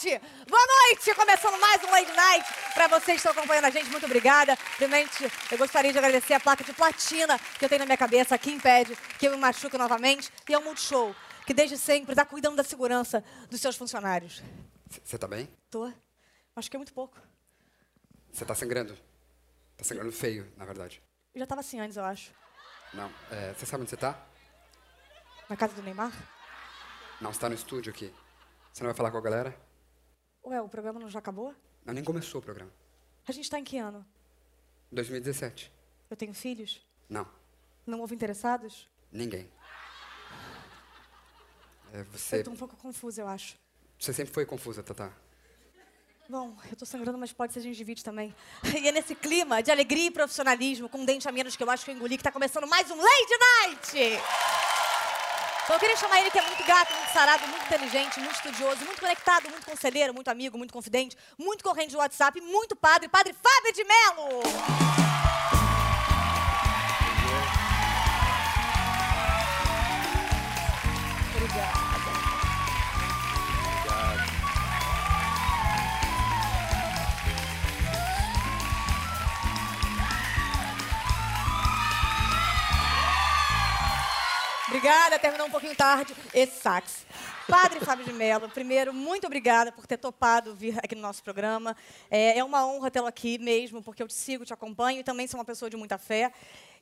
Boa noite! Começando mais um Lady Night. Para vocês que estão acompanhando a gente, muito obrigada. Primeiramente, eu gostaria de agradecer a placa de platina que eu tenho na minha cabeça, que impede que eu me machuque novamente. E é o Multishow, que desde sempre está cuidando da segurança dos seus funcionários. Você tá bem? Tô. Acho que é muito pouco. Você tá sangrando? Tá sangrando feio, na verdade. Eu já estava assim antes, eu acho. Não. É, você sabe onde você tá? Na casa do Neymar? Não, você tá no estúdio aqui. Você não vai falar com a galera? Ué, o programa não já acabou? Não, nem começou o programa. A gente está em que ano? 2017. Eu tenho filhos? Não, Não houve interessados? ninguém. É, você, Eu tô um pouco confusa, eu acho. você sempre foi confusa, Tatá. Bom, eu tô sangrando, mas pode ser gengivite também. E é nesse clima de alegria e profissionalismo, com um dente a menos que eu acho que eu engoli, que tá começando mais um Lady Night! Então eu queria chamar ele que é muito gato, muito sarado, muito inteligente, muito estudioso, muito conectado, muito conselheiro, muito amigo, muito confidente, muito corrente de WhatsApp, muito padre, Padre Fábio de Mello! Obrigada, terminou um pouquinho tarde esse sax. Padre Fábio de Mello, primeiro, muito obrigada por ter topado vir aqui no nosso programa. É, é uma honra tê-lo aqui mesmo, porque eu te sigo, te acompanho e também sou uma pessoa de muita fé.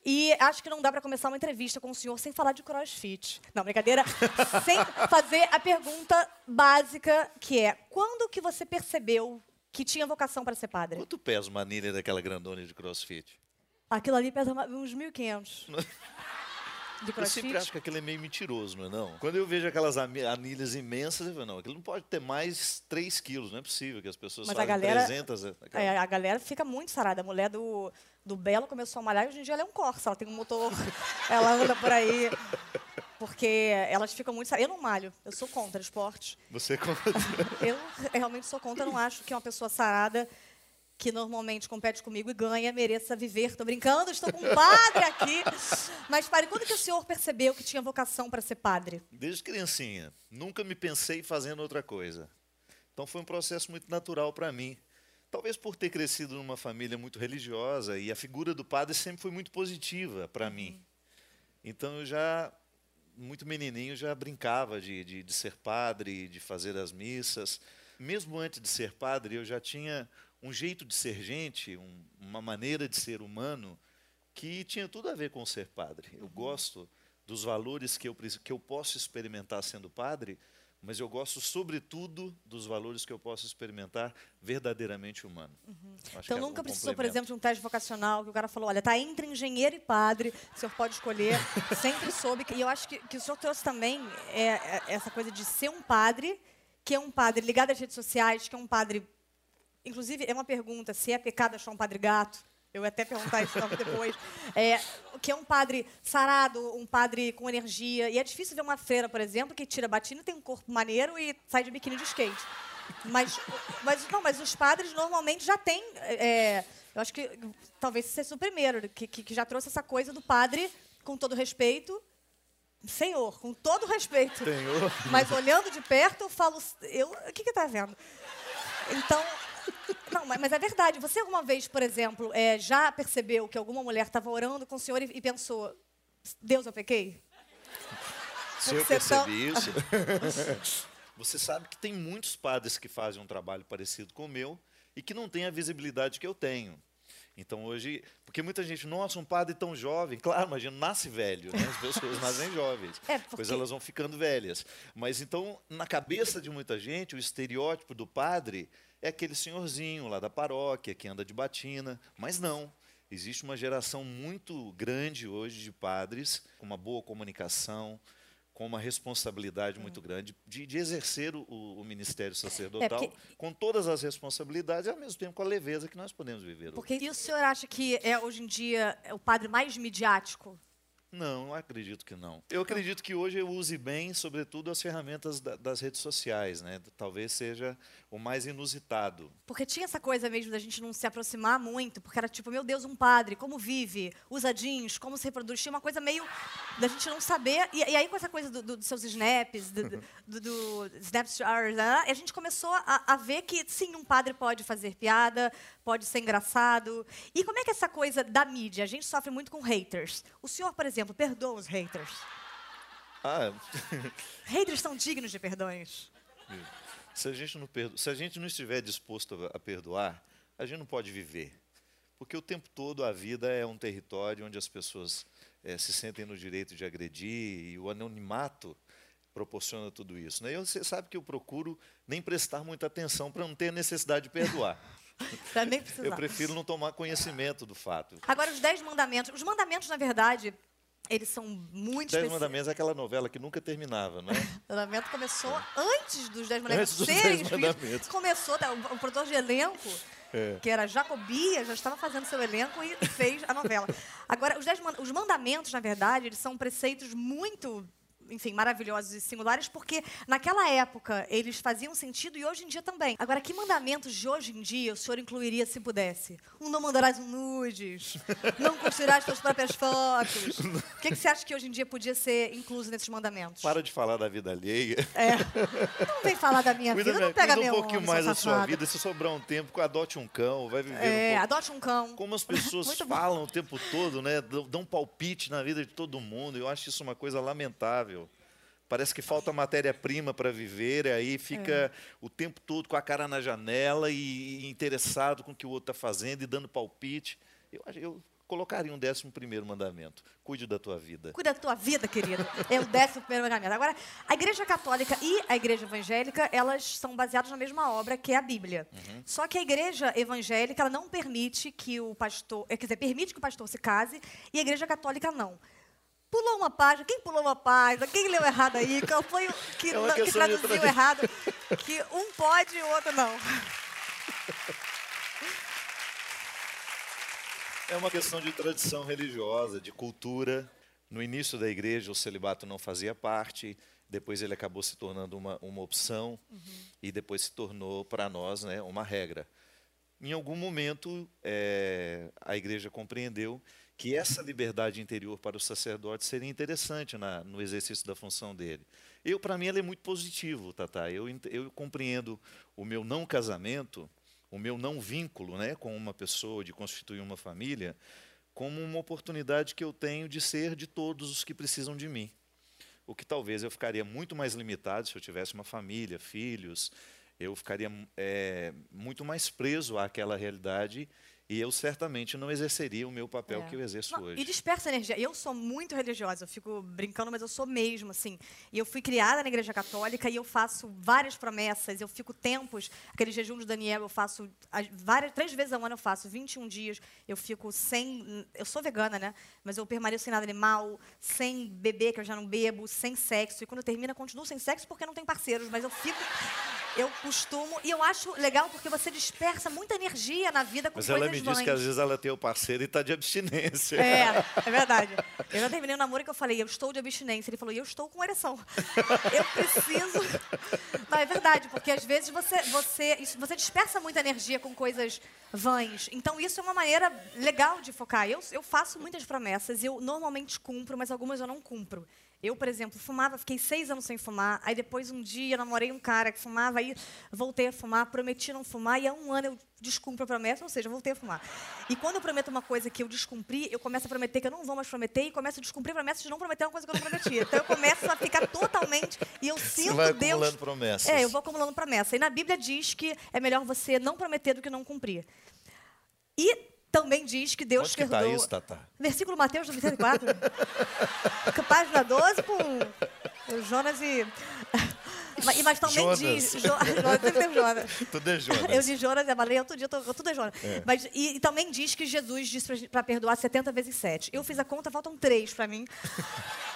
E acho que não dá para começar uma entrevista com o senhor sem falar de crossfit. Não, brincadeira. sem fazer a pergunta básica, que é: quando que você percebeu que tinha vocação para ser padre? Quanto pesa uma anilha daquela grandona de crossfit? Aquilo ali pesa uns 1.500. De Eu sempre acho que aquilo é meio mentiroso, não é não? Quando eu vejo aquelas anilhas imensas, eu falo, não, aquilo não pode ter mais 3 quilos, não é possível que as pessoas Mas a galera- 300. aquela- É, a galera fica muito sarada. A mulher do, do Belo começou a malhar e hoje em dia ela é um Corsa. Ela tem um motor, ela anda por aí. Porque elas ficam muito saradas. Eu não malho, eu sou contra esportes. Você conta. Eu realmente sou contra, eu não acho que uma pessoa sarada que normalmente compete comigo e ganha mereça viver. Tô brincando, estou com um padre aqui. Mas, padre, quando que o senhor percebeu que tinha vocação para ser padre? Desde criancinha, nunca me pensei fazendo outra coisa. Então foi um processo muito natural para mim. Talvez por ter crescido numa família muito religiosa e a figura do padre sempre foi muito positiva para mim. Então eu já, muito menininho, já brincava de, de, de ser padre, de fazer as missas. Mesmo antes de ser padre, eu já tinha um jeito de ser gente, um- uma maneira de ser humano que tinha tudo a ver com ser padre. Eu gosto dos valores que eu, que eu posso experimentar sendo padre, mas eu gosto, sobretudo, dos valores que eu posso experimentar verdadeiramente humano. Acho Então é nunca um precisou, por exemplo, de um teste vocacional, que o cara falou, olha, tá entre engenheiro e padre, o senhor pode escolher. Sempre soube. que- E eu acho que, que o senhor trouxe também é, é, essa coisa de ser um padre, que é um padre ligado às redes sociais, que é um padre... Inclusive, é uma pergunta, se é pecado achar um padre gato. Eu ia até perguntar isso logo depois. É, que é um padre sarado, um padre com energia. E é difícil ver uma freira, por exemplo, que tira batina, tem um corpo maneiro e sai de biquíni de skate. Mas, mas, não, mas os padres normalmente já têm. é, eu acho que talvez você seja o primeiro que, que, que já trouxe essa coisa do padre, com todo respeito. Senhor, com todo respeito. Senhor. Mas olhando de perto, eu falo. Eu, o que que tá vendo? Então. Não, mas mas é verdade. Você alguma vez, por exemplo, é, já percebeu que alguma mulher estava orando com o senhor e, e pensou: Deus, eu pequei? Se eu percebi isso. Você sabe que tem muitos padres que fazem um trabalho parecido com o meu e que não têm a visibilidade que eu tenho. Então hoje, porque muita gente, nossa, um padre tão jovem, claro, imagina, nasce velho, né? as pessoas nascem jovens, É, porque- depois elas vão ficando velhas. Mas então, na cabeça de muita gente, o estereótipo do padre é aquele senhorzinho lá da paróquia que anda de batina, mas não. Existe uma geração muito grande hoje de padres com uma boa comunicação, com uma responsabilidade muito grande de, de exercer o, o ministério sacerdotal É, porque- com todas as responsabilidades e ao mesmo tempo com a leveza que nós podemos viver hoje. Porque e o senhor acha que é hoje em dia é o padre mais midiático? Não, acredito que não. Eu acredito que hoje eu use bem, sobretudo, as ferramentas da, das redes sociais, né? Talvez seja o mais inusitado. Porque tinha essa coisa mesmo da gente não se aproximar muito, porque era tipo, meu Deus, um padre, como vive, usa jeans, como se reproduz, tinha uma coisa meio da gente não saber. E, e aí com essa coisa dos do, do seus snaps, do, do, do, Snapchat, né? a gente começou a, a ver que sim, um padre pode fazer piada, pode ser engraçado. E como é que é essa coisa da mídia? A gente sofre muito com haters. O senhor, por exemplo, perdoa os haters? Ah, Haters são dignos de perdões. se a gente não, perdo... se a gente não estiver disposto a perdoar, a gente não pode viver. Porque o tempo todo a vida é um território onde as pessoas eh, se sentem no direito de agredir e o anonimato proporciona tudo isso. Né? E você sabe que eu procuro nem prestar muita atenção para não ter necessidade de perdoar. Precisar. Eu prefiro não tomar conhecimento do fato. Agora, os Dez Mandamentos. Os mandamentos, na verdade, eles são muito Dez. Mandamentos é aquela novela que nunca terminava, não é? O mandamento começou antes dos Dez Mandamentos Antes dos serem Dez. Mandamentos. Começou, tá, o, o produtor de elenco, É. que era Jacobia, já estava fazendo seu elenco e fez a novela. Agora, os, dez, os mandamentos, na verdade, eles são preceitos muito enfim, maravilhosos e singulares, porque naquela época eles faziam sentido e hoje em dia também. Agora, que mandamentos de hoje em dia o senhor incluiria se pudesse? Um não mandarás um nudes, não curtirás suas próprias fotos. O que, que você acha que hoje em dia podia ser incluso nesses mandamentos? Para de falar da vida alheia. É. Não vem falar da minha Cuida, vida, não minha- pega cuida um pouquinho homem, mais da sua vida. Se sobrar um tempo, adote um cão, vai viver É, um pouco. adote um cão. Como as pessoas Muito bom. falam o tempo todo, né? Dão palpite na vida de todo mundo. Eu acho isso uma coisa lamentável. Parece que falta matéria-prima para viver, e aí fica É. o tempo todo com a cara na janela e, interessado com o que o outro está fazendo e dando palpite. Eu, eu colocaria um décimo primeiro mandamento. Cuide da tua vida. Cuida da tua vida, querido. É o décimo primeiro mandamento. Agora, a Igreja Católica e a Igreja Evangélica, elas são baseadas na mesma obra, que é a Bíblia. Só que a Igreja Evangélica, ela não permite que o pastor... eh, Quer dizer, permite que o pastor se case e a Igreja Católica não. Pulou uma página. Quem pulou uma página? Quem leu errado aí? Qual foi o que, É que traduziu errado? Que um pode e o outro não. É uma questão de tradição religiosa, de cultura. No início da igreja, o celibato não fazia parte, depois ele acabou se tornando uma, uma opção e depois se tornou para nós né, uma regra. Em algum momento, eh, a igreja compreendeu que essa liberdade interior para o sacerdote seria interessante na, no exercício da função dele. Eu, para mim, ela é muito positivo, Tata. Eu, eu compreendo o meu não casamento, o meu não vínculo né, com uma pessoa, de constituir uma família, como uma oportunidade que eu tenho de ser de todos os que precisam de mim. O que talvez eu ficaria muito mais limitado se eu tivesse uma família, filhos, eu ficaria eh, muito mais preso àquela realidade e eu certamente não exerceria o meu papel É. que eu exerço Não, hoje. E dispersa energia. Eu sou muito religiosa, eu fico brincando, mas eu sou mesmo, assim. E eu fui criada na igreja católica e eu faço várias promessas, eu fico tempos, aquele jejum de Daniel, eu faço as- várias, três vezes ao ano eu faço, 21 dias, eu fico sem, eu sou vegana, né? Mas eu permaneço sem nada animal, sem beber, que eu já não bebo, sem sexo. E quando termina, continuo sem sexo porque não tenho parceiros, mas eu fico eu costumo, e eu acho legal porque você dispersa muita energia na vida com Mas coisas ela me disse que às vezes ela tem o parceiro e está de abstinência. É, é verdade. Eu já terminei um namoro que eu falei, eu estou de abstinência. Ele falou, eu estou com ereção. Eu preciso. Não, é verdade, porque às vezes você, você, você dispersa muita energia com coisas vãs. Então, isso é uma maneira legal de focar. Eu, eu faço muitas promessas, eu normalmente cumpro, mas algumas eu não cumpro. Eu, por exemplo, fumava, fiquei seis anos sem fumar. Aí depois, um dia, namorei um cara que fumava, aí voltei a fumar, prometi não fumar, e há um ano eu descumpro a promessa, ou seja, voltei a fumar. E quando eu prometo uma coisa que eu descumpri, eu começo a prometer que eu não vou mais prometer, e começo a descumprir promessas de não prometer uma coisa que eu não prometi. Então eu começo a ficar totalmente. E eu Você sinto vai Deus. acumulando promessas. É, eu vou acumulando promessa. E na Bíblia diz que é melhor você não prometer do que não cumprir. E também diz que Deus Onde que perdoa. está isso, Tata? Versículo Mateus 24. Página 12 com Jonas e. Mas, mas também Jonas. diz. Jo, Jonas, sempre Jonas. Tudo é Jonas. Eu de Jonas é baleia, outro dia tô- tudo é Jonas. Mas, e, e também diz que Jesus disse para perdoar 70 vezes 7. Eu fiz a conta, faltam três para mim.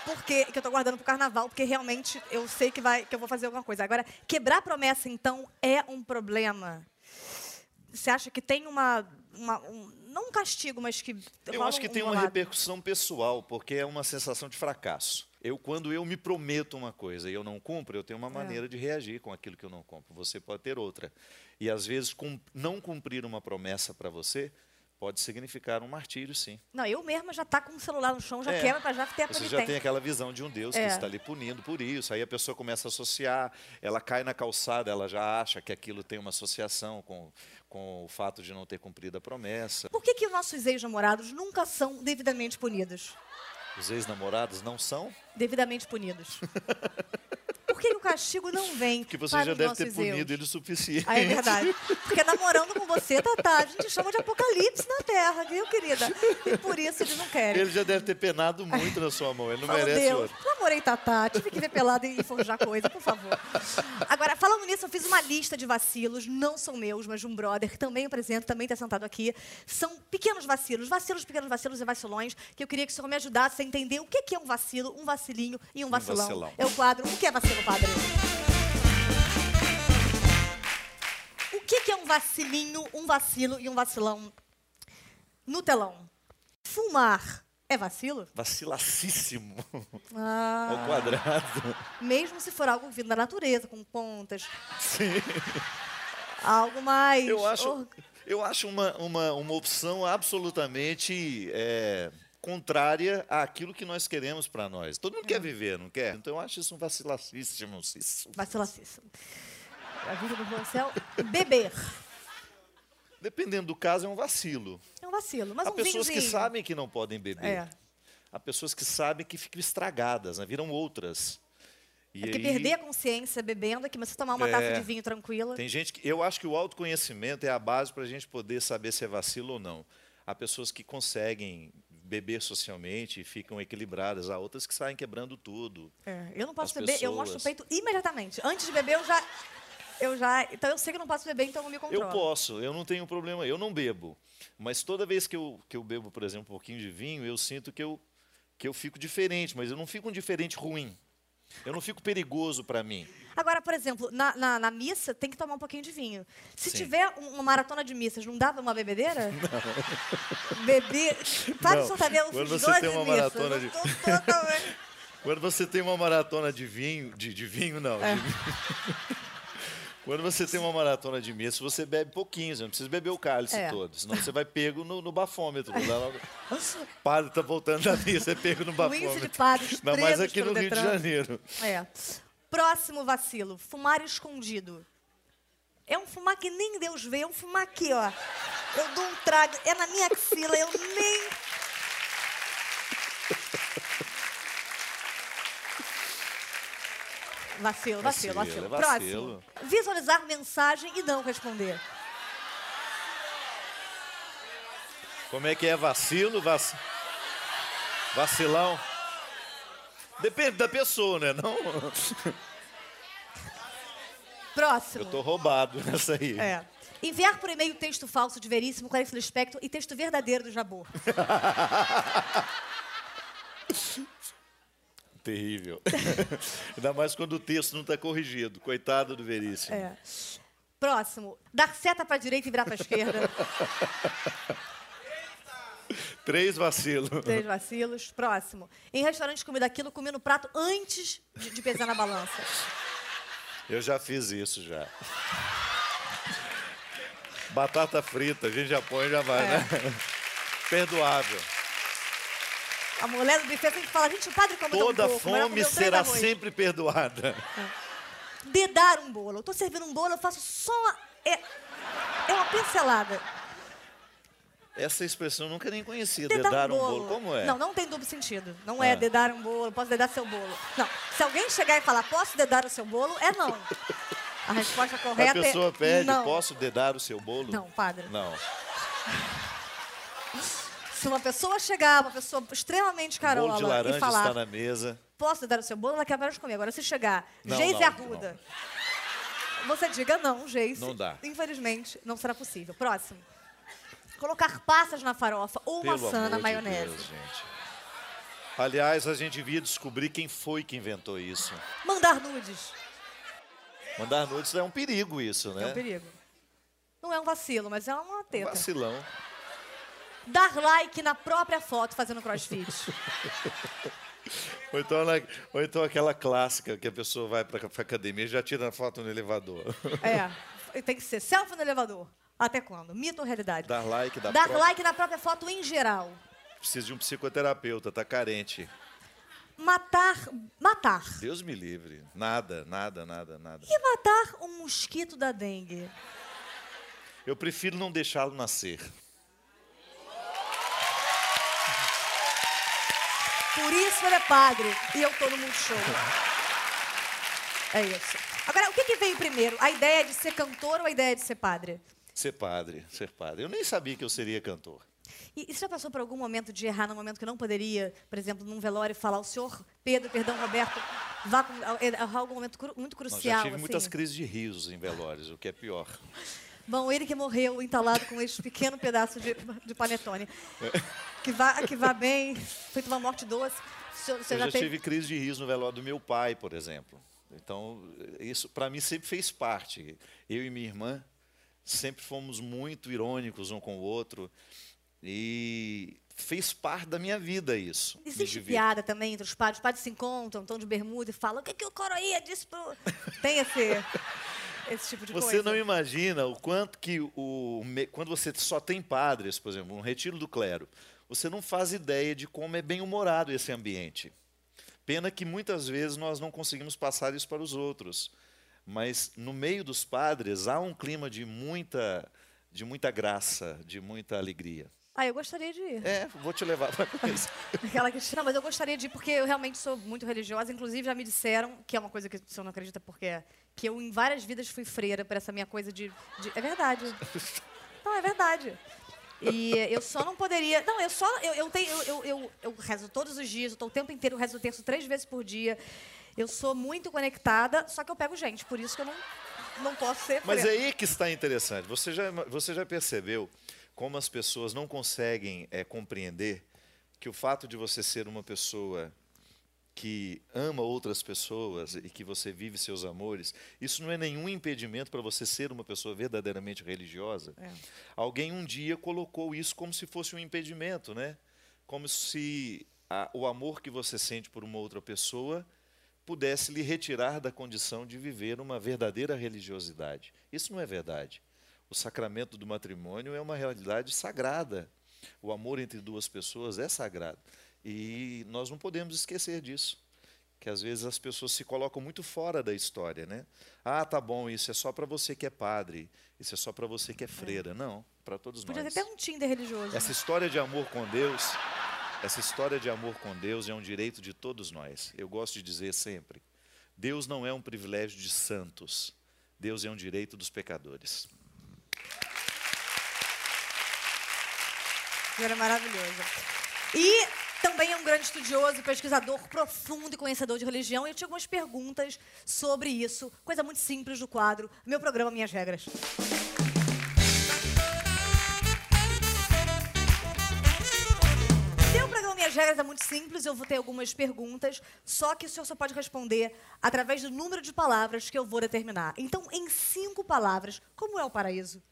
Porque, que eu estou guardando para o carnaval, porque realmente eu sei que, vai, que eu vou fazer alguma coisa. Agora, quebrar promessa, então, é um problema. Você acha que tem uma. uma- um- não um castigo, mas que. Eu acho que um tem uma lado. repercussão pessoal, porque é uma sensação de fracasso. Eu, quando eu me prometo uma coisa e eu não cumpro, eu tenho É. uma maneira de reagir com aquilo que eu não cumpro. Você pode ter outra. E às vezes, cum- não cumprir uma promessa para você pode significar um martírio, sim. Não, eu mesma já tá com o celular no chão, já É. quebra pra já ter Você já tem aquela visão de um Deus É. que está ali punindo por isso. Aí a pessoa começa a associar, ela cai na calçada, ela já acha que aquilo tem uma associação com, com o fato de não ter cumprido a promessa. Por que, que nossos ex-namorados nunca são devidamente punidos? Os ex-namorados não são? Devidamente punidos. Por que, que o castigo não vem Que você para já os deve ter punido erros? ele o suficiente. Ah, é verdade. Porque namorando com você, Tatá, a gente chama de apocalipse na Terra, viu, querida? E por isso eles não querem. Ele já deve ter penado muito na sua mão, ele não Fala, merece Deus, outro. namorei Tatá, tive que ver pelado e forjar coisa, por favor. Agora, falando nisso, eu fiz uma lista de vacilos, não são meus, mas de um brother, que também apresento, também está sentado aqui. São pequenos vacilos, vacilos, pequenos vacilos e vacilões, que eu queria que o senhor me ajudasse a entender o que é um vacilo, um vacilinho e um vacilão. vacilão. É o quadro O que é vacilo, O que que é um vacilinho, um vacilo e um vacilão no telão? Fumar é vacilo? Vacilacíssimo Ah. ao quadrado. Mesmo se for algo vindo da natureza, com pontas. Sim. Algo mais. Eu acho, eu acho uma, uma, uma opção absolutamente é, contrária àquilo que nós queremos para nós. Todo mundo É. quer viver, não quer? Então eu acho isso um vacilacíssimo. Vacilacíssimo. A vida do céu. Beber. Dependendo do caso, é um vacilo. É um vacilo. Mas Há um pessoas que vinhozinho. sabem que não podem beber. É. Há pessoas que sabem que ficam estragadas, né? viram outras. E É porque aí, perder a consciência bebendo é que você tomar uma É. taça de vinho tranquila. Tem gente que. Eu acho que o autoconhecimento é a base para a gente poder saber se é vacilo ou não. Há pessoas que conseguem beber socialmente e ficam equilibradas, há outras que saem quebrando tudo. É, eu não posso beber, eu mostro o pessoas. peito imediatamente. Antes de beber, eu já. Eu já. Então eu sei que eu não posso beber, então eu me controlo. Eu posso, eu não tenho problema, eu não bebo. Mas toda vez que eu, que eu bebo, por exemplo, um pouquinho de vinho, eu sinto que eu, que eu fico diferente, mas eu não fico um diferente ruim. Eu não fico perigoso para mim. Agora, por exemplo, na, na, na missa tem que tomar um pouquinho de vinho. Se Sim. tiver um- uma maratona de missas, não dá pra uma bebedeira? Não. De soltar eu Quando fiz você 12 tem uma maratona de- totalmente- Quando você tem uma maratona de vinho, de, de vinho não. É. de. Quando você tem uma maratona de missa, você bebe pouquinho, você não precisa beber o cálice É. todo, senão você vai pego no, no bafômetro. Lá, padre está voltando da missa, é pego no bafômetro. índice de padres Ainda mais aqui no Rio de. Janeiro. É. Próximo vacilo, fumar escondido. É um fumar que nem Deus vê, é um fumar aqui, ó. Eu dou um trago, é na minha axila, eu nem. Vacilo, vacilo, Vacilo, vacilo. é Próximo. Visualizar mensagem e não responder. Como é que é vacilo? Vac... Vacilão? Depende da pessoa, né? Não, Próximo. eu tô roubado nessa aí. É. Enviar por e-mail texto falso de Veríssimo, Clarice Lispector e texto verdadeiro do Jabor. Terrível. Ainda mais quando o texto não está corrigido. Coitado do Veríssimo. É. Próximo. Dar seta para direita e virar para esquerda. Três vacilos. Três vacilos. Próximo. Em restaurante comida aquilo, comer no prato antes de, de pesar na balança. Eu já fiz isso já. Batata frita, a gente já põe e já vai, É. né? Perdoável. A mulher do buffet sempre fala, gente, o padre come Toda pouco, mas ela fome será arroz." sempre perdoada. Dedar um bolo. Eu tô servindo um bolo, eu faço só. É, é uma pincelada. Essa expressão eu nunca nem conhecia. Dedar Dedar um bolo. Como é? Não, não tem duplo sentido. Não é Ah. dedar um bolo, posso dedar seu bolo. Não. Se alguém chegar e falar, posso dedar o seu bolo, é não. A resposta A correta pessoa é pede, não. posso dedar o seu bolo? Não, padre. Não. Se uma pessoa chegar, uma pessoa extremamente O bolo carola, de laranja e falar, está na mesa. posso dar o seu bolo, ela quer parar de comer. Agora, se chegar, Não, Geise não, Arruda, você diga não, Geise. Não dá. Infelizmente, não será possível. Próximo. Colocar passas na farofa ou Pelo maçã na de maionese. Deus, gente. Aliás, a gente devia descobrir quem foi que inventou isso. Mandar nudes. Mandar nudes é um perigo isso, né? É um perigo. Não é um vacilo, mas é uma Um teta. vacilão. Dar like na própria foto fazendo crossfit. Ou então, na- ou então aquela clássica que a pessoa vai para a academia e já tira a foto no elevador. É, tem que ser selfie no elevador. Até quando? Mito ou realidade? Dar like da Dar própria- like na própria foto em geral. Precisa de um psicoterapeuta, tá carente. Matar. Matar. Deus me livre. Nada, nada, nada, nada. E matar um mosquito da dengue? Eu prefiro não deixá-lo nascer. Por isso ele é padre e eu tô no Multishow. É isso. Agora, o que, que veio primeiro? A ideia de ser cantor ou a ideia de ser padre? Ser padre, ser padre. Eu nem sabia que eu seria cantor. E, e você já passou por algum momento de errar num momento que não poderia, por exemplo, num velório, falar o senhor Pedro, perdão, Roberto, vá com, errar algum momento cru- muito crucial? já tive assim? muitas crises de risos em velórios, o que é pior. Bom, ele que morreu entalado com esse pequeno pedaço de, de panetone. Que vá, que vá bem, feito uma morte doce. Senhor Eu já teve- tive crise de riso no velório do meu pai, por exemplo. Então, isso para mim sempre fez parte. Eu e minha irmã sempre fomos muito irônicos um com o outro e fez parte da minha vida isso. Existe piada também entre os padres. Os padres se encontram, estão de bermuda e falam: o que, que o coroinha disse pro. Tem esse, esse tipo de Você coisa. não imagina o quanto que o quando você só tem padres, por exemplo, um retiro do clero, você não faz ideia de como é bem humorado esse ambiente. Pena que muitas vezes nós não conseguimos passar isso para os outros. Mas no meio dos padres há um clima de muita de muita graça, de muita alegria. Ah, eu gostaria de ir. É, vou te levar para conhecer. Aquela que... Não, mas eu gostaria de ir porque eu realmente sou muito religiosa. Inclusive, já me disseram, que é uma coisa que o senhor não acredita porque é, que eu em várias vidas fui freira por essa minha coisa de. de- É verdade. Não, é verdade. E eu só não poderia. Não, eu só. Eu, eu, tenho, eu, eu, eu, eu rezo todos os dias, eu tô o tempo inteiro, rezo o terço três vezes por dia. Eu sou muito conectada, só que eu pego gente, por isso que eu não, não posso ser Mas freira. é aí que está interessante. Você já, você já percebeu como as pessoas não conseguem é, compreender que o fato de você ser uma pessoa que ama outras pessoas e que você vive seus amores, isso não é nenhum impedimento para você ser uma pessoa verdadeiramente religiosa. É. Alguém um dia colocou isso como se fosse um impedimento, né? Como se a- o amor que você sente por uma outra pessoa pudesse lhe retirar da condição de viver uma verdadeira religiosidade. Isso não é verdade. O sacramento do matrimônio é uma realidade sagrada. O amor entre duas pessoas é sagrado. E nós não podemos esquecer disso. Que às vezes as pessoas se colocam muito fora da história, né? Ah, tá bom, isso é só para você que é padre, isso é só para você que é freira. Não, para todos Podia ter nós. até um Tinder religioso. Essa história de amor com Deus, essa história de amor com Deus é um direito de todos nós. Eu gosto de dizer sempre: Deus não é um privilégio de santos, Deus é um direito dos pecadores. Era maravilhoso. E também é um grande estudioso, pesquisador profundo e conhecedor de religião. E eu tinha algumas perguntas sobre isso. Coisa muito simples do quadro. Meu programa, Minhas Regras. Meu programa Minhas Regras é muito simples, eu vou ter algumas perguntas, só que o senhor só pode responder através do número de palavras que eu vou determinar. Então, em cinco palavras, como é o paraíso?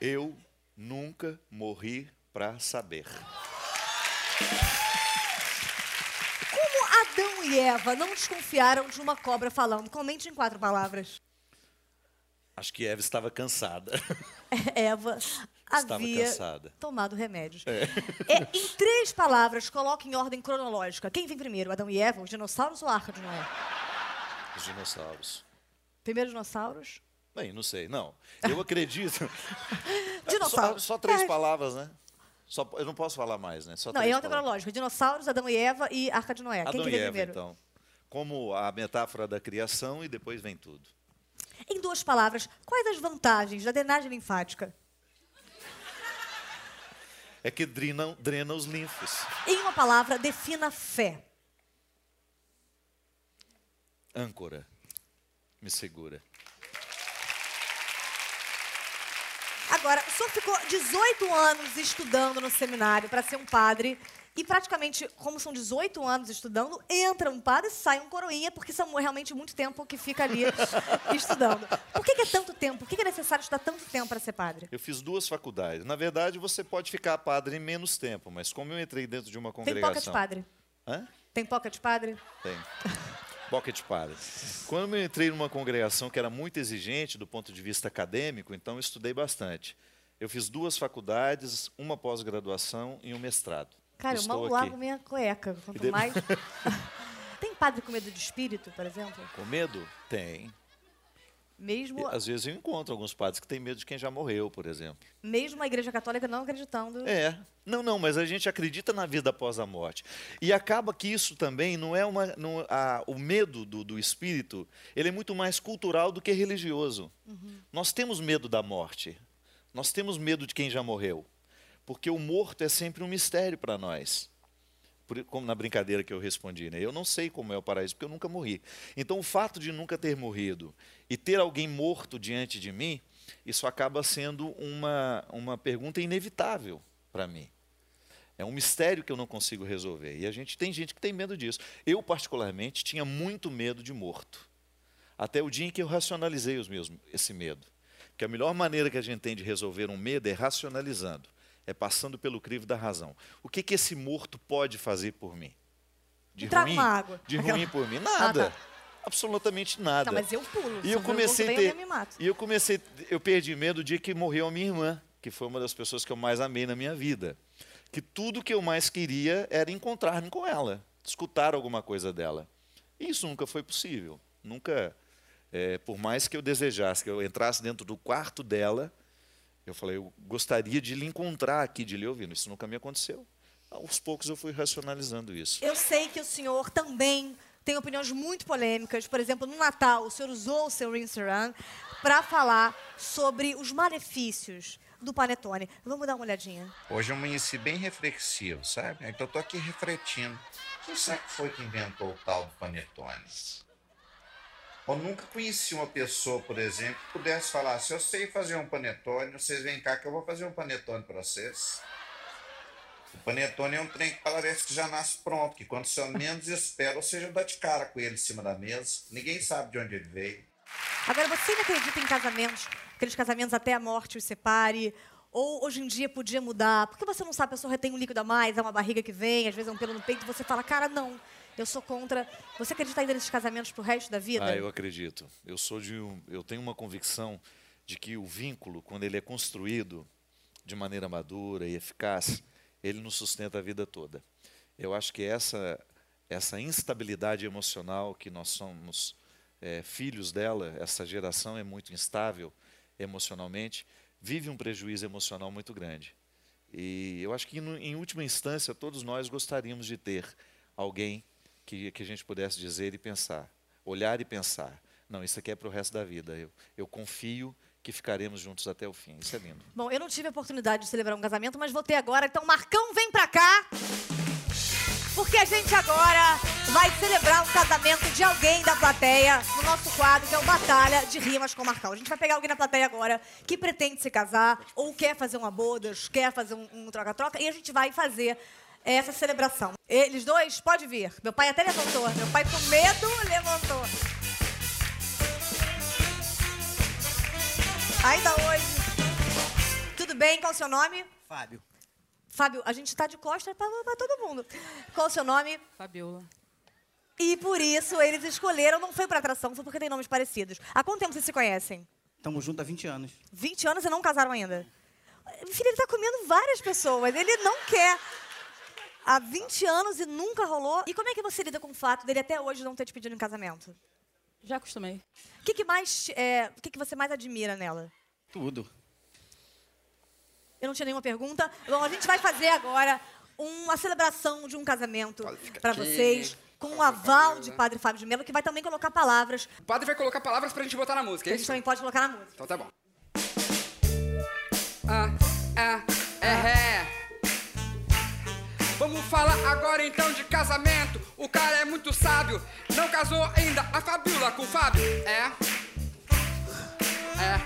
Eu nunca morri para saber. Como Adão e Eva não desconfiaram de uma cobra falando? Comente em quatro palavras. Acho que Eva estava cansada. Eva Estava havia cansada. tomado remédios. É, em três palavras, coloque em ordem cronológica. Quem vem primeiro, Adão e Eva, os dinossauros ou a Arca de Noé? Os dinossauros. Primeiro dinossauros? Bem, não sei, não. Eu acredito. só, Dinossauros. só três É. palavras, né? Só, eu não posso falar mais, né? Só Não, palavras. cronológica. Dinossauros, Adão e Eva e Arca de Noé. Quem Adão que e vem Eva, primeiro? então. Como a metáfora da criação e depois vem tudo. Em duas palavras, quais as vantagens da drenagem linfática? É que drena, drena os linfos. Em uma palavra, defina fé. Âncora. Me segura. Agora, o senhor ficou 18 anos estudando no seminário para ser um padre. E praticamente, como são 18 anos estudando, entra um padre e sai um coroinha, porque são realmente muito tempo que fica ali estudando. Por que, que é tanto tempo? Por que, que é necessário estudar tanto tempo para ser padre? Eu fiz duas faculdades. Na verdade, você pode ficar padre em menos tempo, mas como eu entrei dentro de uma Tem congregação. pocket padre? Hã? Tem pocket padre? Tem. Pocket padre. Quando eu entrei numa congregação que era muito exigente do ponto de vista acadêmico, então eu estudei bastante. Eu fiz duas faculdades, uma pós-graduação e um mestrado. Cara, eu Estou mal aqui. largo minha cueca. Quanto de- mais. Tem padre com medo de espírito, por exemplo? Com medo? Tem. Mesmo, E, às vezes eu encontro alguns padres que têm medo de quem já morreu, por exemplo. mesmo a igreja católica não acreditando. É. Não, não, mas a gente acredita na vida após a morte. E acaba que isso também não é uma. Não, a- o medo do, do espírito, ele é muito mais cultural do que religioso. Nós temos medo da morte. Nós temos medo de quem já morreu. Porque o morto é sempre um mistério para nós. Como na brincadeira que eu respondi, né? Eu não sei como é o paraíso, porque eu nunca morri. Então, o fato de nunca ter morrido e ter alguém morto diante de mim, isso acaba sendo uma, uma pergunta inevitável para mim. É um mistério que eu não consigo resolver. E a gente tem gente que tem medo disso. Eu, particularmente, tinha muito medo de morto. Até o dia em que eu racionalizei os meus, esse medo. Porque a melhor maneira que a gente tem de resolver um medo é racionalizando, é passando pelo crivo da razão. O que, que esse morto pode fazer por mim? De Traga ruim? água. De Aquela- ruim por mim? Nada. Ah, tá. Absolutamente nada. Não, mas eu pulo. E eu comecei ter, eu mato. e eu comecei, eu perdi medo o dia que morreu a minha irmã, que foi uma das pessoas que eu mais amei na minha vida. Que tudo que eu mais queria era encontrar-me com ela, escutar alguma coisa dela. E isso nunca foi possível. Nunca, é, por mais que eu desejasse que eu entrasse dentro do quarto dela, eu falei, eu gostaria de lhe encontrar aqui, de lhe ouvir. Isso nunca me aconteceu. Aos poucos eu fui racionalizando isso. Eu sei que o senhor também tem opiniões muito polêmicas. Por exemplo, no Natal, o senhor usou o seu Instagram para falar sobre os malefícios do panetone. Vamos dar uma olhadinha. Hoje eu amanheci bem reflexivo, sabe? Então eu tô aqui refletindo. Quem será que foi que inventou o tal do panetone? Eu nunca conheci uma pessoa, por exemplo, que pudesse falar: se eu sei fazer um panetone, vocês vêm cá que eu vou fazer um panetone para vocês. O panetone é um trem que parece que já nasce pronto, que quando você menos espera, você já dá de cara com ele em cima da mesa. Ninguém sabe de onde ele veio. Agora, você ainda acredita em casamentos, aqueles casamentos até a morte os separe? Ou hoje em dia podia mudar? Porque você não sabe, a pessoa retém um líquido a mais, é uma barriga que vem, às vezes é um pelo no peito, e você fala, cara, não, eu sou contra. Você acredita ainda nesses casamentos pro resto da vida? Ah, eu acredito. Eu sou de um, eu tenho uma convicção de que o vínculo, quando ele é construído de maneira madura e eficaz, ele nos sustenta a vida toda. Eu acho que essa essa instabilidade emocional que nós somos é, filhos dela, essa geração é muito instável emocionalmente, vive um prejuízo emocional muito grande. E eu acho que, em última instância, todos nós gostaríamos de ter alguém que, que a gente pudesse dizer e pensar, olhar e pensar. Não, isso aqui é para o resto da vida. Eu, eu confio que ficaremos juntos até o fim. Isso é lindo. Bom, eu não tive a oportunidade de celebrar um casamento, mas vou ter agora. Então, Marcão, vem pra cá. Porque a gente agora vai celebrar um casamento de alguém da plateia no nosso quadro, que é o Batalha de Rimas com Marcão. A gente vai pegar alguém da plateia agora que pretende se casar, ou quer fazer uma bodas, quer fazer um um troca-troca, e a gente vai fazer essa celebração. Eles dois, pode vir. Meu pai até levantou. Meu pai, com medo, levantou. Ainda hoje. Tudo bem? Qual o seu nome? Fábio. Fábio, a gente tá de costas pra, pra todo mundo. Qual o seu nome? Fabiola. E por isso eles escolheram, não foi por atração, foi porque tem nomes parecidos. Há quanto tempo vocês se conhecem? Estamos juntos há 20 anos. 20 anos e não casaram ainda? Filho, ele tá comendo várias pessoas, ele não quer. Há 20 anos e nunca rolou. E como é que você lida com o fato dele até hoje não ter te pedido em casamento? Já acostumei. O que, que mais. é, o que, que você mais admira nela? Tudo. Eu não tinha nenhuma pergunta. Bom, a gente vai fazer agora uma celebração de um casamento para vocês, com o aval de Padre Fábio de Mello, que vai também colocar palavras. O padre vai colocar palavras pra gente botar na música, é a gente isso? também pode colocar na música. Então tá bom. Ah, ah, é, é. Vamos falar agora então de casamento. O cara é muito sábio, não casou ainda a Fabiola com o Fábio. É. É.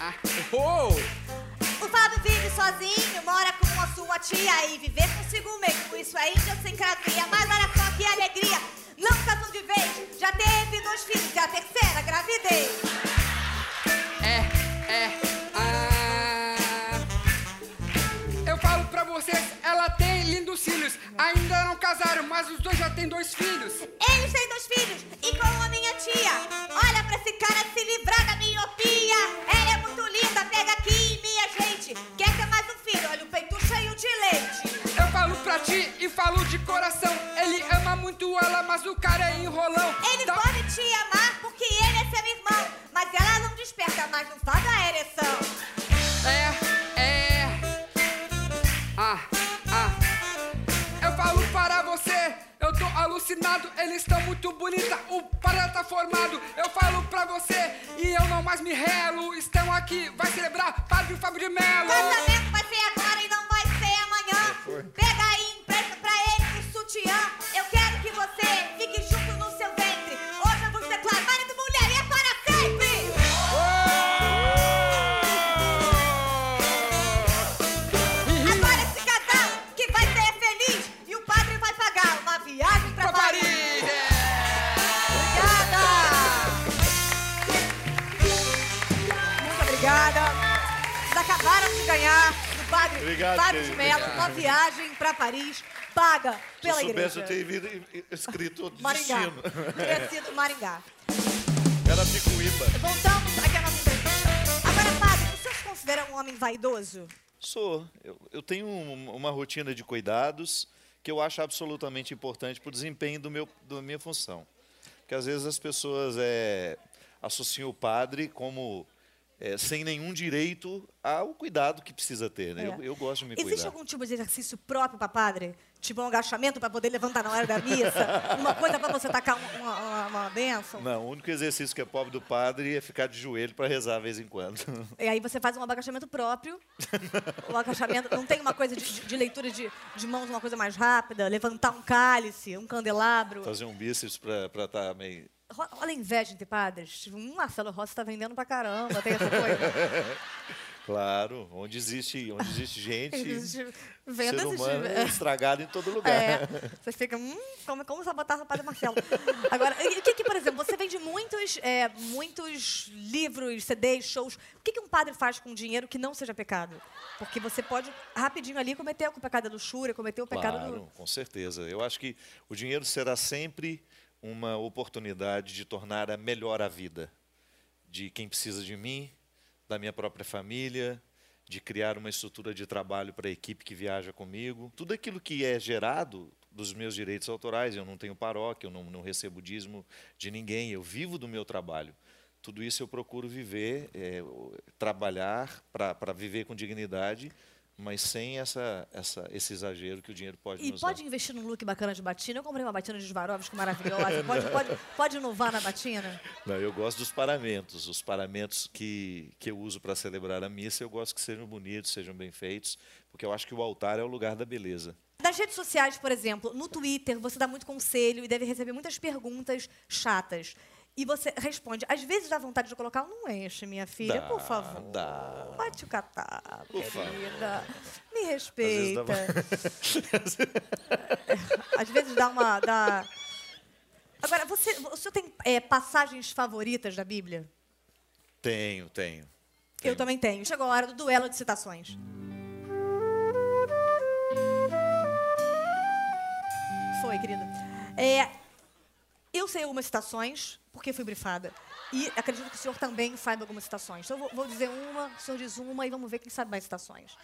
Ah. Oh. O sozinho, mora com a sua tia e viver consigo mesmo. Isso é idiosincrasia, mas olha só que alegria. Não casou de vez, já teve dois filhos, e a terceira gravidez. É, é, filhos. Ainda não casaram, mas os dois já têm dois filhos. Eles têm dois filhos e com a minha tia. Olha pra esse cara se livrar da miopia. Ela é muito linda, pega aqui, minha gente. Quer ter mais um filho? Olha o peito cheio de leite. Eu falo pra ti e falo de coração. Ele ama muito ela, mas o cara é enrolão. Ele Dá- pode te amar porque ele é seu irmão. Mas ela não desperta mais, não faz a ereção. Alucinado. Eles estão muito bonita, o para tá formado. Eu falo pra você e eu não mais me relo. Estão aqui, vai celebrar Padre Fábio de Melo. Casamento vai ser agora e não vai ser amanhã. Pega aí, empresta pra ele o sutiã. Eu quero que você fique De. Mello uma viagem para Paris paga Se pela eu soubesse, igreja. eu teria vindo escrito Maringá. destino. Teria sido Maringá. Era Picuíba. Voltamos aqui à nossa entrevista. Agora, padre, o senhor se considera um homem vaidoso? Sou. Eu, eu tenho um- uma rotina de cuidados que eu acho absolutamente importante para o desempenho do meu, da minha função. Porque às vezes as pessoas é, associam o padre como é, sem nenhum direito ao cuidado que precisa ter. Né? É. Eu, eu gosto de me Existe cuidar. algum tipo de exercício próprio para padre? Tipo um agachamento para poder levantar na hora da missa? uma coisa para você tacar um- uma, uma, uma bênção? Não, o único exercício que é pobre do padre é ficar de joelho para rezar de vez em quando. E aí você faz um agachamento próprio. o agachamento não tem uma coisa de, de- leitura de, de mãos, uma coisa mais rápida, levantar um cálice, um candelabro. Fazer um bíceps para estar meio. Ro- Olha a inveja entre padres. Tipo, um Marcelo Rossi tá vendendo pra caramba, tem essa coisa. Claro, onde existe, onde existe gente, Existe ser Vendas humano existe- estragado em todo lugar. É, você fica, hum, como, como sabotar o padre Marcelo. Agora, o que, que, por exemplo, você vende muitos, é, muitos livros, CDs, shows. O que, que um padre faz com dinheiro que não seja pecado? Porque você pode, rapidinho ali, cometer o pecado da luxúria, cometer o pecado Claro, do... com certeza. Eu acho que o dinheiro será sempre uma oportunidade de tornar a melhor a vida de quem precisa de mim, da minha própria família, de criar uma estrutura de trabalho para a equipe que viaja comigo. Tudo aquilo que é gerado dos meus direitos autorais, eu não tenho paróquia, eu não, não recebo dízimo de ninguém, eu vivo do meu trabalho. Tudo isso eu procuro viver, é, trabalhar para viver com dignidade, mas sem essa, essa, esse exagero que o dinheiro pode E nos pode dar. investir num look bacana de batina. Eu comprei uma batina de Swarovski maravilhosa. Pode, pode, pode inovar na batina? Não, eu gosto dos paramentos. Os paramentos que, que eu uso para celebrar a missa, eu gosto que sejam bonitos, sejam bem feitos, porque eu acho que o altar é o lugar da beleza. Nas redes sociais, por exemplo, no Twitter, você dá muito conselho e deve receber muitas perguntas chatas. E você responde. Às vezes dá vontade de colocar um não enche, minha filha, Dá, por favor. dá. Bate o catar, querida. Me vezes respeita. dá Às vezes dá uma. Dá... Agora, você, o senhor tem é, passagens favoritas da Bíblia? Tenho, tenho. Eu tenho. também tenho. Chegou a hora do duelo de citações. Foi, querida. É, eu sei algumas citações, porque fui brifada. E acredito que o senhor também saiba algumas citações. Então, eu vou, vou dizer uma, o senhor diz uma e vamos ver quem sabe mais citações.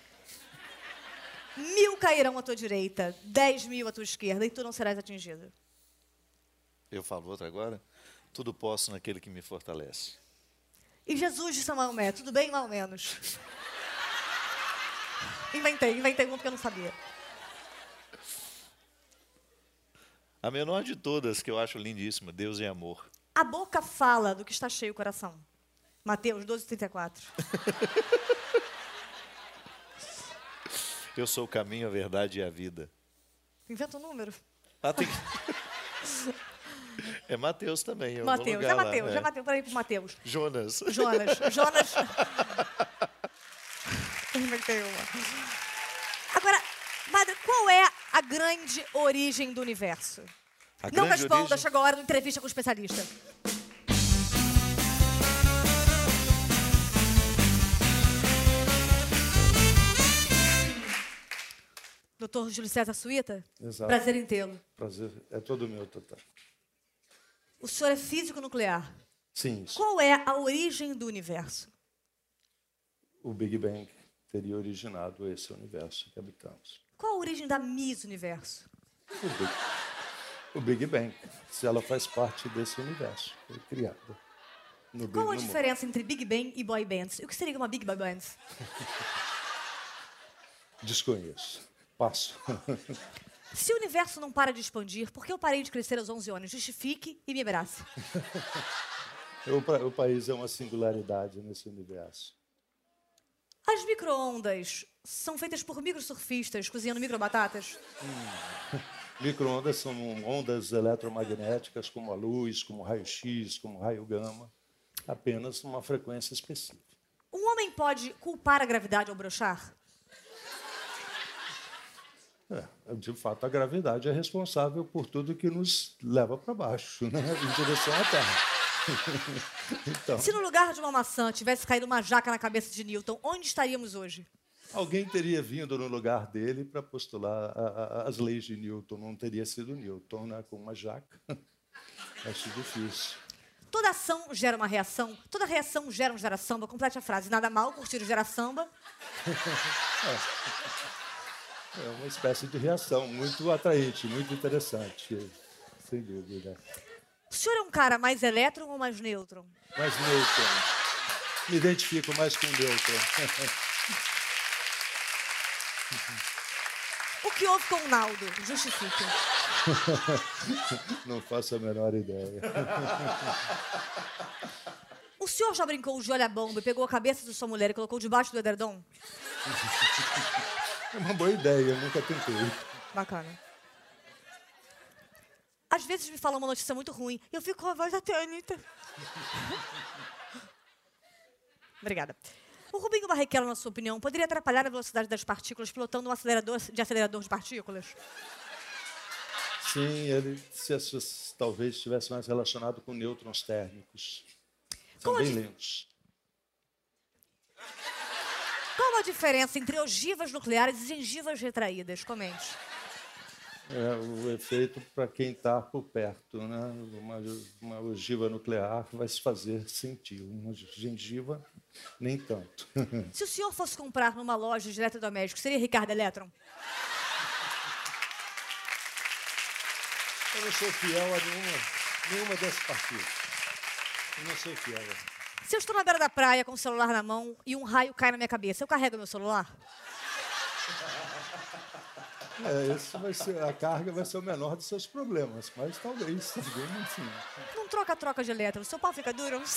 Mil cairão à tua direita, dez mil à tua esquerda, e tu não serás atingido. Eu falo outra agora? Tudo posso naquele que me fortalece. E Jesus disse a Maomé, tudo bem, mal menos. Inventei, inventei uma porque eu não sabia. A menor de todas, que eu acho lindíssima, Deus é amor. A boca fala do que está cheio o coração. Mateus 12, 34. Eu sou o caminho, a verdade e a vida. Inventa um número. Ah, tem... É Mateus também. Mateus, é Mateus, é. é Mateus, peraí pro Mateus. Jonas. Jonas, Jonas. Agora, a grande origem do universo? A Não responda, origem- chegou a hora da entrevista com o especialista. Doutor Júlio César Suíta? Exato. Prazer em tê-lo. Prazer é todo meu, Tata. O senhor é físico nuclear. Sim, isso. Qual é a origem do universo? o Big Bang teria originado esse universo que habitamos. Qual a origem da Miss Universo? O Big, o Big Bang, se ela faz parte desse universo, foi criada. No Big- Qual a no mundo. diferença entre Big Bang e boy bands? O que seria uma Big Boy Band? Desconheço. Passo. Se o universo não para de expandir, por que eu parei de crescer aos 11 anos? Justifique e me abrace. o país é uma singularidade nesse universo. As micro-ondas são feitas por microsurfistas cozinhando microbatatas? Microondas são ondas eletromagnéticas, como a luz, como raio-x, como raio gama, apenas uma frequência específica. Um homem pode culpar a gravidade ao brochar? É, de fato, a gravidade é responsável por tudo que nos leva para baixo, né? em direção à Terra. então, Se no lugar de uma maçã tivesse caído uma jaca na cabeça de Newton, onde estaríamos hoje? Alguém teria vindo no lugar dele para postular a- a- as leis de Newton. Não teria sido Newton, né? com uma jaca. Acho difícil. Toda ação gera uma reação, toda reação gera um gera samba. Complete a frase. Nada mal curtir o gera samba. É uma espécie de reação muito atraente, muito interessante, sem dúvida. O senhor é um cara mais elétron ou mais nêutron? Mas Newton, me identifico mais com Newton. O que houve com o Naldo? Justifique. Não faço a menor ideia. O senhor já brincou de olha bomba e pegou a cabeça de sua mulher e colocou debaixo do edredom? É uma boa ideia, eu nunca tentei. Bacana. Às vezes me falam uma notícia muito ruim e eu fico com a voz até, Anitta. Obrigada. O Rubinho Barrichello, na sua opinião, poderia atrapalhar a velocidade das partículas pilotando um acelerador de acelerador de partículas? Sim, ele se associa- talvez estivesse mais relacionado com nêutrons térmicos. São Como bem lentos. Qual a diferença entre ogivas nucleares e gengivas retraídas? Comente. É o efeito para quem está por perto. Né? Uma, uma ogiva nuclear vai se fazer sentir. Uma gengiva, nem tanto. Se o senhor fosse comprar numa loja de eletrodomésticos, seria Ricardo Eletron? Eu não sou fiel a nenhuma, nenhuma dessas partidas. Eu não sou fiel. Se eu estou na beira da praia com o celular na mão e um raio cai na minha cabeça, eu carrego meu celular? É, esse vai ser, a carga vai ser o menor dos seus problemas, mas talvez algum. Não troca-troca de elétrons. Seu pau fica duro?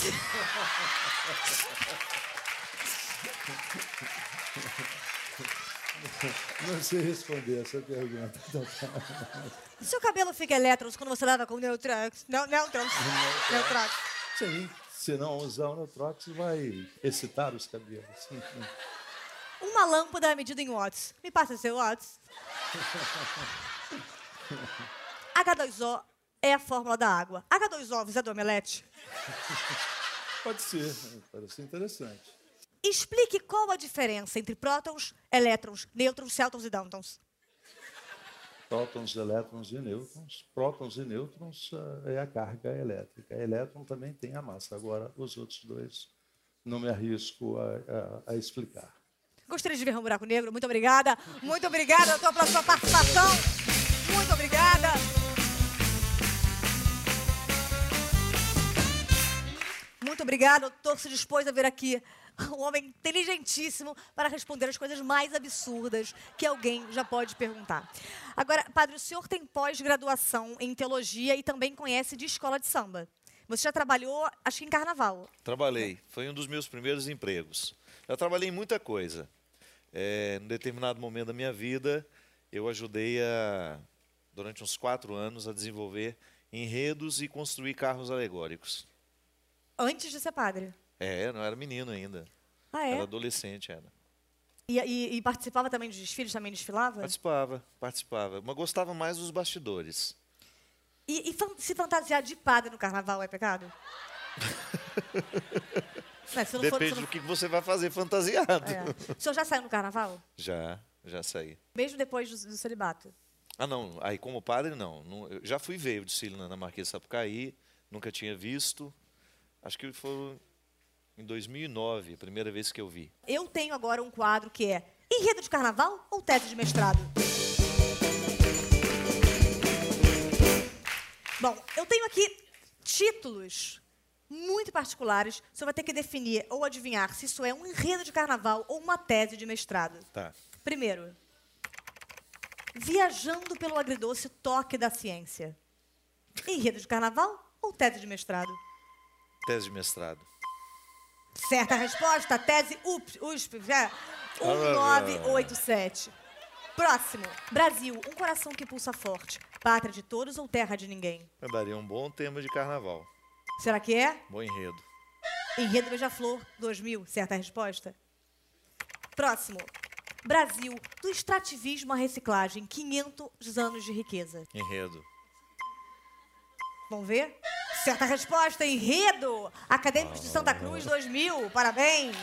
Não sei responder essa pergunta. Seu cabelo fica elétrons quando você lava com neutrons? Não, neutrons. Neutrons. Sim, se não usar o Neutrox, vai excitar os cabelos. Uma lâmpada é medida em watts. Me passa seu watts. H2O é a fórmula da água. H2O, você é do omelete? Pode ser, parece interessante. Explique qual a diferença entre prótons, elétrons, nêutrons, céltons e dântons. Prótons, elétrons e nêutrons. Prótons e nêutrons eh, é a carga elétrica. Elétron também tem a massa. Agora, os outros dois, não me arrisco a, a- a explicar. Gostaria de ver um buraco negro. Muito obrigada. Muito obrigada, pela sua participação. Muito obrigada. Muito obrigada, doutor, se dispôs a vir aqui. Um homem inteligentíssimo para responder as coisas mais absurdas que alguém já pode perguntar. Agora, padre, o senhor tem pós-graduação em teologia e também conhece de escola de samba. Você já trabalhou, acho que em carnaval. Trabalhei, foi um dos meus primeiros empregos. Já trabalhei em muita coisa. É, em determinado momento da minha vida, eu ajudei a, durante uns quatro anos a desenvolver enredos e construir carros alegóricos. Antes de ser padre. É, não era menino ainda. Ah, é? Era adolescente, era. E, e- e participava também dos desfiles? Também desfilava? Participava, participava. Mas gostava mais dos bastidores. E, e se fantasiar de padre no carnaval é pecado? Não, se não for- Depende se não- do que você vai fazer fantasiado. É. O senhor já saiu no carnaval? Já, já saí. Mesmo depois do, do celibato? Ah, não. Aí, como padre, não. Não- eu já fui ver o desfile na, na Marquês de Sapucaí, nunca tinha visto. Acho que foi em 2009, a primeira vez que eu vi. Eu tenho agora um quadro que é Enredo de Carnaval ou Tese de Mestrado? Bom, eu tenho aqui títulos muito particulares. Senhor vai ter que definir ou adivinhar se isso é um enredo de carnaval ou uma tese de mestrado. Tá. Primeiro, Viajando pelo agridoce toque da ciência. Enredo de carnaval ou tese de mestrado? Tese de mestrado. Certa resposta, tese UP, USP, é, 1987. Próximo. Brasil, um coração que pulsa forte. Pátria de todos ou terra de ninguém? Eu daria um bom tema de carnaval. Será que é? Bom enredo. Enredo Beija-Flor, 2000. Certa resposta? Próximo. Brasil, do extrativismo à reciclagem, 500 anos de riqueza. Enredo. Vamos ver? Certa resposta, enredo! Acadêmicos de Santa Cruz 2000, parabéns!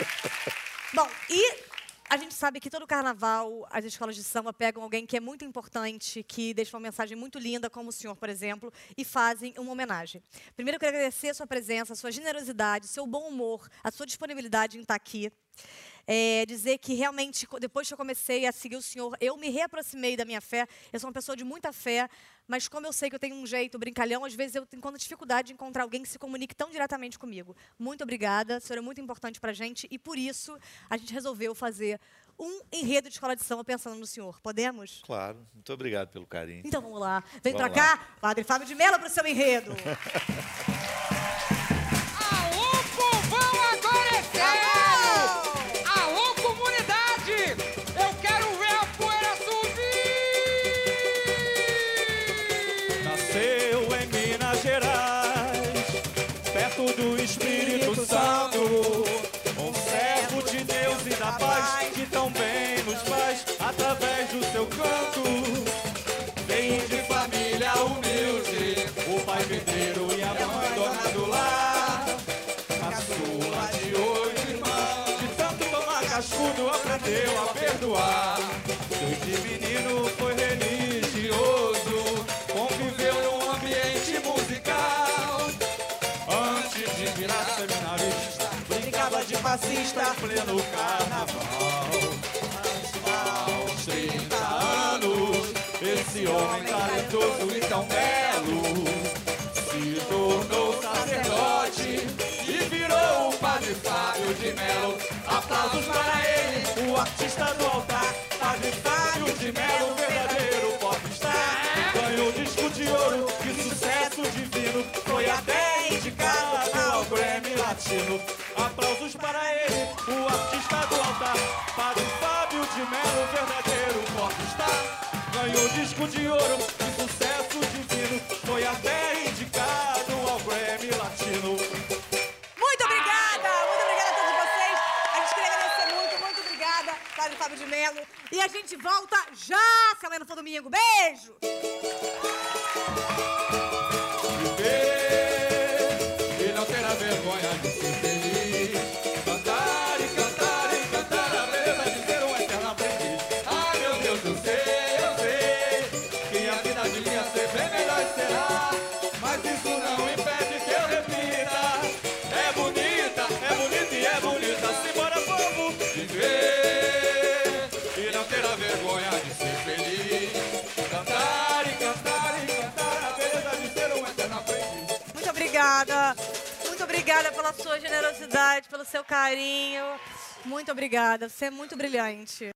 Bom, e a gente sabe que todo carnaval as escolas de samba pegam alguém que é muito importante, que deixa uma mensagem muito linda, como o senhor, por exemplo, e fazem uma homenagem. Primeiro, eu quero agradecer a sua presença, a sua generosidade, seu bom humor, a sua disponibilidade em estar aqui. É, dizer que realmente, depois que eu comecei a seguir o Senhor, eu me reaproximei da minha fé. Eu sou uma pessoa de muita fé, mas como eu sei que eu tenho um jeito brincalhão, às vezes eu encontro dificuldade de encontrar alguém que se comunique tão diretamente comigo. Muito obrigada, o senhor é muito importante pra gente e por isso a gente resolveu fazer um enredo de escola de samba pensando no senhor. Podemos? Claro. Muito obrigado pelo carinho. Então vamos lá. Vem lá. cá, Padre Fábio de Mello, pro seu enredo. fascista em pleno carnaval. Aos 30 anos, esse homem talentoso e tão belo se tornou sacerdote e virou o Padre Fábio de Melo. Aplausos para ele, o artista do altar. Padre Fábio de Melo, altar. Padre Fábio de Melo, verdadeiro popstar. Ganhou disco de ouro, que sucesso divino. Foi até indicado ao Grammy Latino. Muito obrigada! Muito obrigada a todos vocês. A gente queria agradecer muito, muito obrigada, Padre Fábio de Mello. E a gente volta já, se amanhã não for domingo. Beijo! viver pela sua generosidade, pelo seu carinho. Muito obrigada. Você é muito brilhante.